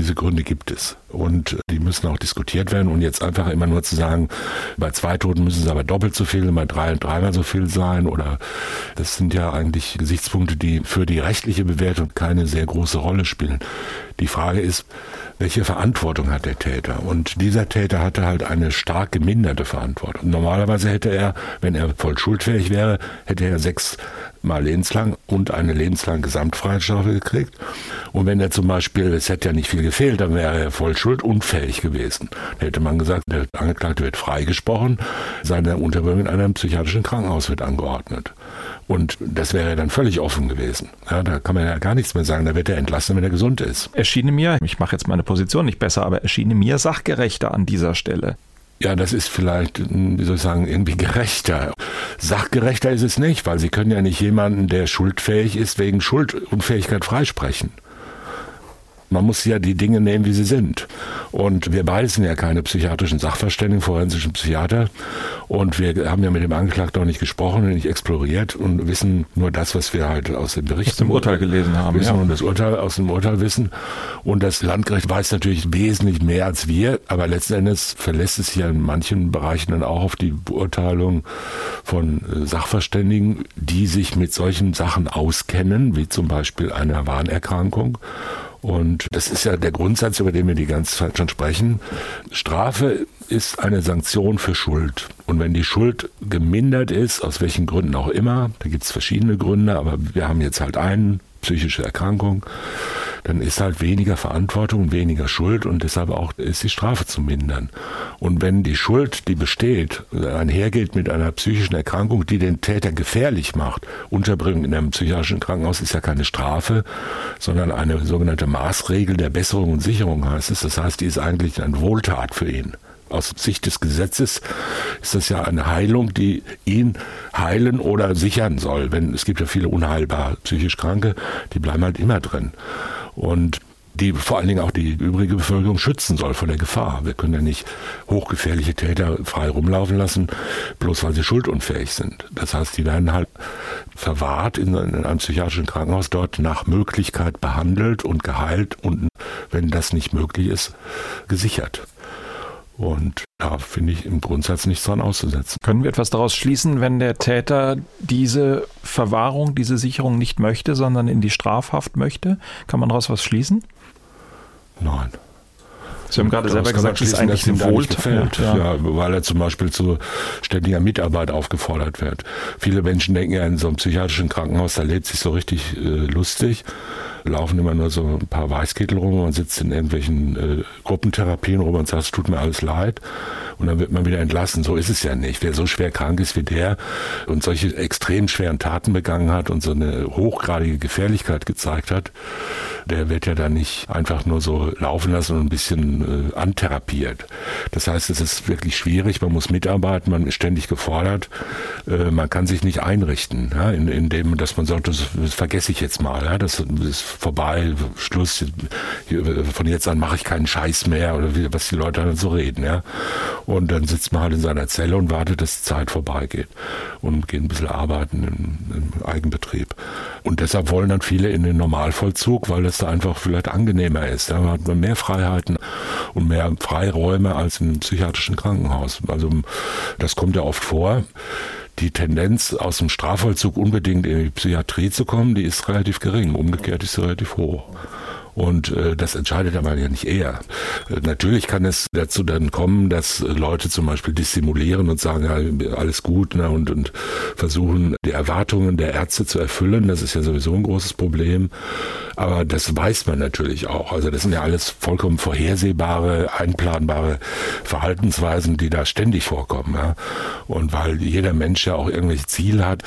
Diese Gründe gibt es. Und die müssen auch diskutiert werden. Und jetzt einfach immer nur zu sagen, bei zwei Toten müssen es aber doppelt so viel, bei drei dreimal so viel sein. Oder das sind ja eigentlich Gesichtspunkte, die für die rechtliche Bewertung keine sehr große Rolle spielen. Die Frage ist, welche Verantwortung hat der Täter? Und dieser Täter hatte halt eine stark geminderte Verantwortung. Normalerweise hätte er, wenn er voll schuldfähig wäre, hätte er sechs mal lebenslang und eine lebenslange Gesamtfreiheitsstrafe gekriegt. Und wenn er zum Beispiel, es hätte ja nicht viel gefehlt, dann wäre er voll schuldunfähig gewesen. Da hätte man gesagt, der Angeklagte wird freigesprochen, seine Unterbringung in einem psychiatrischen Krankenhaus wird angeordnet. Und das wäre dann völlig offen gewesen. Ja, da kann man ja gar nichts mehr sagen. Da wird er entlassen, wenn er gesund ist. Erschiene mir, ich mache jetzt meine Position nicht besser, aber erschiene mir sachgerechter an dieser Stelle. Ja, das ist vielleicht, wie soll ich sagen, irgendwie gerechter. Sachgerechter ist es nicht, weil Sie können ja nicht jemanden, der schuldfähig ist, wegen Schuldunfähigkeit freisprechen. Man muss ja die Dinge nehmen, wie sie sind. Und wir beide sind ja keine psychiatrischen Sachverständigen, forensischen Psychiater. Und wir haben ja mit dem Angeklagten auch nicht gesprochen und nicht exploriert und wissen nur das, was wir halt aus dem Bericht, aus dem Urteil gelesen haben, wissen ja. und das Urteil aus dem Urteil wissen. Und das Landgericht weiß natürlich wesentlich mehr als wir, aber letzten Endes verlässt es ja in manchen Bereichen dann auch auf die Beurteilung von äh, Sachverständigen, die sich mit solchen Sachen auskennen, wie zum Beispiel einer Warnerkrankung und das ist ja der Grundsatz, über den wir die ganze Zeit schon sprechen. Strafe ist eine Sanktion für Schuld. Und wenn die Schuld gemindert ist, aus welchen Gründen auch immer, da gibt es verschiedene Gründe, aber wir haben jetzt halt einen, psychische Erkrankung, dann ist halt weniger Verantwortung, weniger Schuld und deshalb auch ist die Strafe zu mindern. Und wenn die Schuld, die besteht, einhergeht mit einer psychischen Erkrankung, die den Täter gefährlich macht, Unterbringung in einem psychiatrischen Krankenhaus ist ja keine Strafe, sondern eine sogenannte Maßregel der Besserung und Sicherung heißt es. Das heißt, die ist eigentlich eine Wohltat für ihn aus Sicht des Gesetzes ist das ja eine Heilung, die ihn heilen oder sichern soll. Wenn es gibt ja viele unheilbar psychisch Kranke, die bleiben halt immer drin. Und die vor allen Dingen auch die übrige Bevölkerung schützen soll vor der Gefahr. Wir können ja nicht hochgefährliche Täter frei rumlaufen lassen, bloß weil sie schuldunfähig sind. Das heißt, die werden halt verwahrt in, einem psychiatrischen Krankenhaus, dort nach Möglichkeit behandelt und geheilt und wenn das nicht möglich ist, gesichert. Und da finde ich im Grundsatz nichts dran auszusetzen. Können wir etwas daraus schließen, wenn der Täter diese Verwahrung, diese Sicherung nicht möchte, sondern in die Strafhaft möchte? Kann man daraus was schließen? Nein. Sie haben gerade selber gesagt, das ist eigentlich ihm wohl gefällt, ja. ja. weil er zum Beispiel zu ständiger Mitarbeit aufgefordert wird. Viele Menschen denken ja in so einem psychiatrischen Krankenhaus, da lebt sich so richtig äh, lustig laufen immer nur so ein paar Weißkittel rum, man sitzt in irgendwelchen äh, Gruppentherapien rum und sagt, es tut mir alles leid und dann wird man wieder entlassen. So ist es ja nicht. Wer so schwer krank ist wie der und solche extrem schweren Taten begangen hat und so eine hochgradige Gefährlichkeit gezeigt hat, der wird ja dann nicht einfach nur so laufen lassen und ein bisschen äh, antherapiert. Das heißt, es ist wirklich schwierig, man muss mitarbeiten, man ist ständig gefordert, äh, man kann sich nicht einrichten, ja, in, in man sagt, das, das vergesse ich jetzt mal, ja, das, das vorbei, Schluss, von jetzt an mache ich keinen Scheiß mehr oder wie, was die Leute dann so reden, ja. Und dann sitzt man halt in seiner Zelle und wartet, dass die Zeit vorbeigeht und geht ein bisschen arbeiten im, im Eigenbetrieb. Und deshalb wollen dann viele in den Normalvollzug, weil das da einfach vielleicht angenehmer ist. Da hat man mehr Freiheiten und mehr Freiräume als im psychiatrischen Krankenhaus. Also das kommt ja oft vor die Tendenz, aus dem Strafvollzug unbedingt in die Psychiatrie zu kommen, die ist relativ gering. Umgekehrt ist sie relativ hoch. Und äh, das entscheidet aber ja nicht er. Äh, natürlich kann es dazu dann kommen, dass Leute zum Beispiel dissimulieren und sagen, ja, alles gut ne, und, und versuchen, die Erwartungen der Ärzte zu erfüllen. Das ist ja sowieso ein großes Problem. Aber das weiß man natürlich auch. Also das sind ja alles vollkommen vorhersehbare, einplanbare Verhaltensweisen, die da ständig vorkommen. Ja? Und weil jeder Mensch ja auch irgendwelche Ziele hat,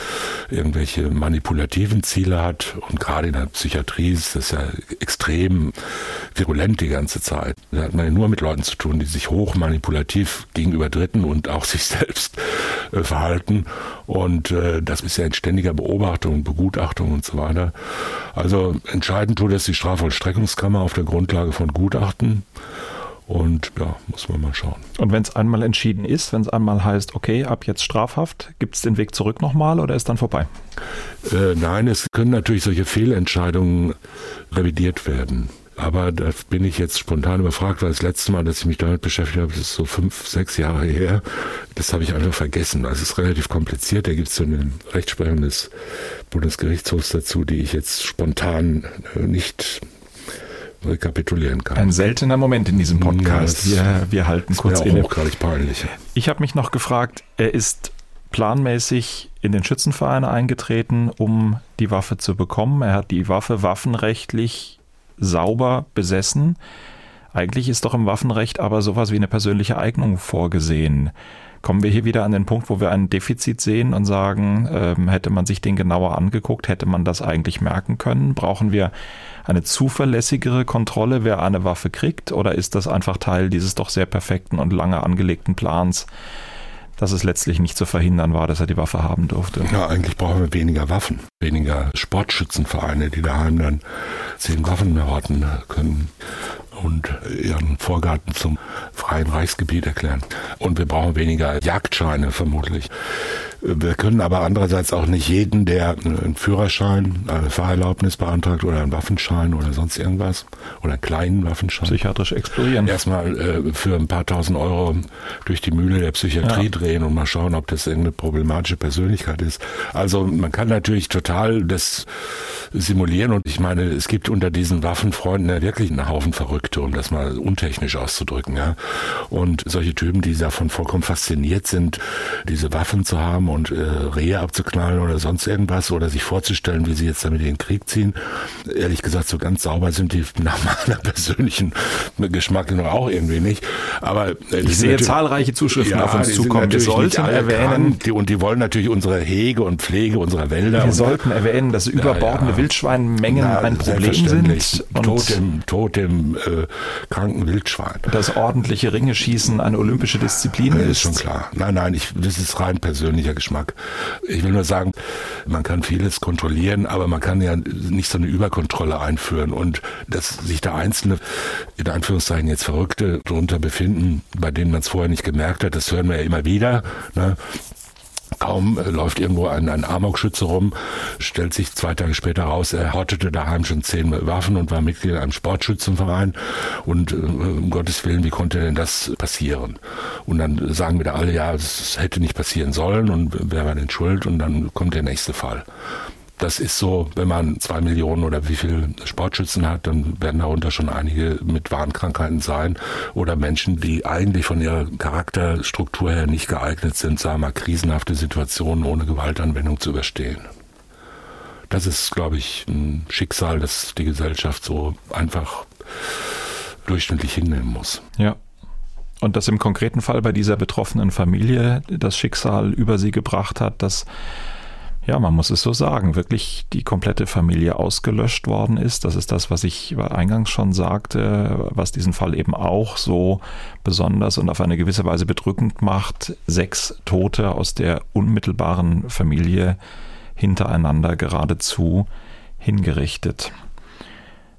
irgendwelche manipulativen Ziele hat und gerade in der Psychiatrie ist das ja extrem virulent die ganze Zeit. Da hat man ja nur mit Leuten zu tun, die sich hoch manipulativ gegenüber Dritten und auch [laughs] sich selbst äh, verhalten. Und äh, das ist ja in ständiger Beobachtung, Begutachtung und so weiter. Also entscheidend tut es die Strafvollstreckungskammer auf der Grundlage von Gutachten. Und ja, muss man mal schauen. Und wenn es einmal entschieden ist, wenn es einmal heißt, okay, ab jetzt strafhaft, gibt es den Weg zurück nochmal oder ist dann vorbei? Äh, nein, es können natürlich solche Fehlentscheidungen revidiert werden. Aber da bin ich jetzt spontan überfragt, weil das letzte Mal, dass ich mich damit beschäftigt habe, das ist so fünf, sechs Jahre her. Das habe ich einfach vergessen. Das ist relativ kompliziert. Da gibt es so eine Rechtsprechung des Bundesgerichtshofs dazu, die ich jetzt spontan äh, nicht rekapitulieren kann. Ein seltener Moment in diesem Podcast. Ja, wir, wir halten kurz inne. Hochgradig peinlich. Ich habe mich noch gefragt, er ist planmäßig in den Schützenverein eingetreten, um die Waffe zu bekommen. Er hat die Waffe waffenrechtlich sauber besessen. Eigentlich ist doch im Waffenrecht aber sowas wie eine persönliche Eignung vorgesehen. Kommen wir hier wieder an den Punkt, wo wir ein Defizit sehen und sagen, ähm, hätte man sich den genauer angeguckt, hätte man das eigentlich merken können? Brauchen wir eine zuverlässigere Kontrolle, wer eine Waffe kriegt? Oder ist das einfach Teil dieses doch sehr perfekten und lange angelegten Plans, dass es letztlich nicht zu verhindern war, dass er die Waffe haben durfte. Ja, eigentlich brauchen wir weniger Waffen, weniger Sportschützenvereine, die daheim dann zehn Waffen horten können und ihren Vorgarten zum freien Reichsgebiet erklären. Und wir brauchen weniger Jagdscheine vermutlich. Wir können aber andererseits auch nicht jeden, der einen Führerschein, eine Fahrerlaubnis beantragt oder einen Waffenschein oder sonst irgendwas oder einen kleinen Waffenschein. Psychiatrisch explorieren. Erstmal äh, für ein paar tausend Euro durch die Mühle der Psychiatrie ja. drehen und mal schauen, ob das irgendeine problematische Persönlichkeit ist. Also man kann natürlich total das simulieren und ich meine, es gibt unter diesen Waffenfreunden ja wirklich einen Haufen Verrückte, um das mal untechnisch auszudrücken. Ja. Und solche Typen, die davon vollkommen fasziniert sind, diese Waffen zu haben und äh, Rehe abzuknallen oder sonst irgendwas oder sich vorzustellen, wie sie jetzt damit in den Krieg ziehen. Ehrlich gesagt, so ganz sauber sind die [laughs] nach meiner persönlichen Geschmack noch auch irgendwie nicht. Aber äh, ich sehe zahlreiche Zuschriften ja, auf uns zukommen. Wir sollten erwähnen, die, und die wollen natürlich unsere Hege und Pflege unserer Wälder. Wir sollten erwähnen, dass überbordende ja, ja. Wildschweinmengen Na, ein Problem sind. Und totem, totem äh, kranken Wildschwein. Das ordentliche Ringeschießen eine olympische Disziplin ist. Ist schon klar. Nein, nein, ich, das ist rein persönlicher Geschmack. Beigeschmack. Ich will nur sagen, man kann vieles kontrollieren, aber man kann ja nicht so eine Überkontrolle einführen und dass sich da einzelne, in Anführungszeichen jetzt Verrückte darunter befinden, bei denen man es vorher nicht gemerkt hat, das hören wir ja immer wieder. Ne? Kaum äh, läuft irgendwo ein, ein Amokschütze rum, stellt sich zwei Tage später raus, er hortete daheim schon zehn Waffen und war Mitglied in einem Sportschützenverein. Und äh, um Gottes Willen, wie konnte denn das passieren? Und dann sagen wieder alle, ja, es hätte nicht passieren sollen und wer war denn schuld? Und dann kommt der nächste Fall. Das ist so, wenn man zwei Millionen oder wie viel Sportschützen hat, dann werden darunter schon einige mit Warnkrankheiten sein oder Menschen, die eigentlich von ihrer Charakterstruktur her nicht geeignet sind, sagen wir mal, krisenhafte Situationen ohne Gewaltanwendung zu überstehen. Das ist, glaube ich, ein Schicksal, das die Gesellschaft so einfach durchschnittlich hinnehmen muss. Ja. Und das im konkreten Fall bei dieser betroffenen Familie das Schicksal über sie gebracht hat, dass ja, man muss es so sagen, wirklich die komplette Familie ausgelöscht worden ist. Das ist das, was ich eingangs schon sagte, was diesen Fall eben auch so besonders und auf eine gewisse Weise bedrückend macht. Sechs Tote aus der unmittelbaren Familie hintereinander geradezu hingerichtet.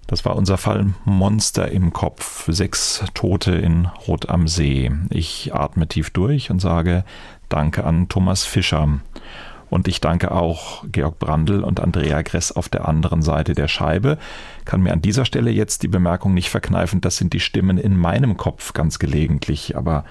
Das war unser Fall Monster im Kopf. Sechs Tote in Rot am See. Ich atme tief durch und sage Danke an Thomas Fischer. Und ich danke auch Georg Brandl und Andrea Gress auf der anderen Seite der Scheibe. Kann mir an dieser Stelle jetzt die Bemerkung nicht verkneifen, das sind die Stimmen in meinem Kopf ganz gelegentlich, aber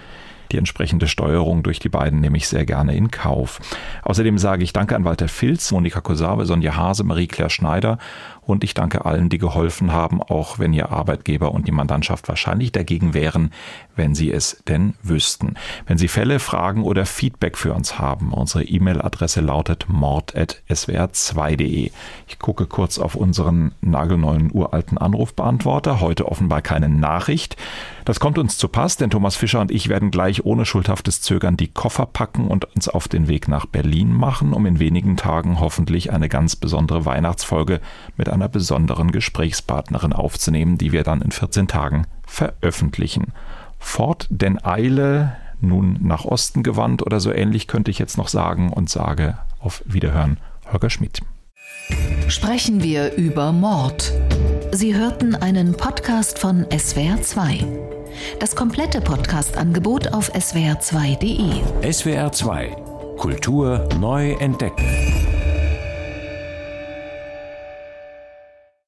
die entsprechende Steuerung durch die beiden nehme ich sehr gerne in Kauf. Außerdem sage ich Danke an Walter Filz, Monika Kosabe, Sonja Hase, Marie-Claire Schneider und ich danke allen, die geholfen haben, auch wenn ihr Arbeitgeber und die Mandantschaft wahrscheinlich dagegen wären, wenn sie es denn wüssten. Wenn Sie Fälle, Fragen oder Feedback für uns haben, unsere E-Mail-Adresse lautet mord.swr2.de. Ich gucke kurz auf unseren nagelneuen uralten Anrufbeantworter. Heute offenbar keine Nachricht. Das kommt uns zu Pass, denn Thomas Fischer und ich werden gleich ohne schuldhaftes Zögern die Koffer packen und uns auf den Weg nach Berlin machen, um in wenigen Tagen hoffentlich eine ganz besondere Weihnachtsfolge mit einer besonderen Gesprächspartnerin aufzunehmen, die wir dann in 14 Tagen veröffentlichen. Fort denn Eile, nun nach Osten gewandt oder so ähnlich könnte ich jetzt noch sagen und sage auf Wiederhören, Holger Schmidt. Sprechen wir über Mord. Sie hörten einen Podcast von SWR2. Das komplette Podcast-Angebot auf swr2.de. SWR2 Kultur neu entdecken.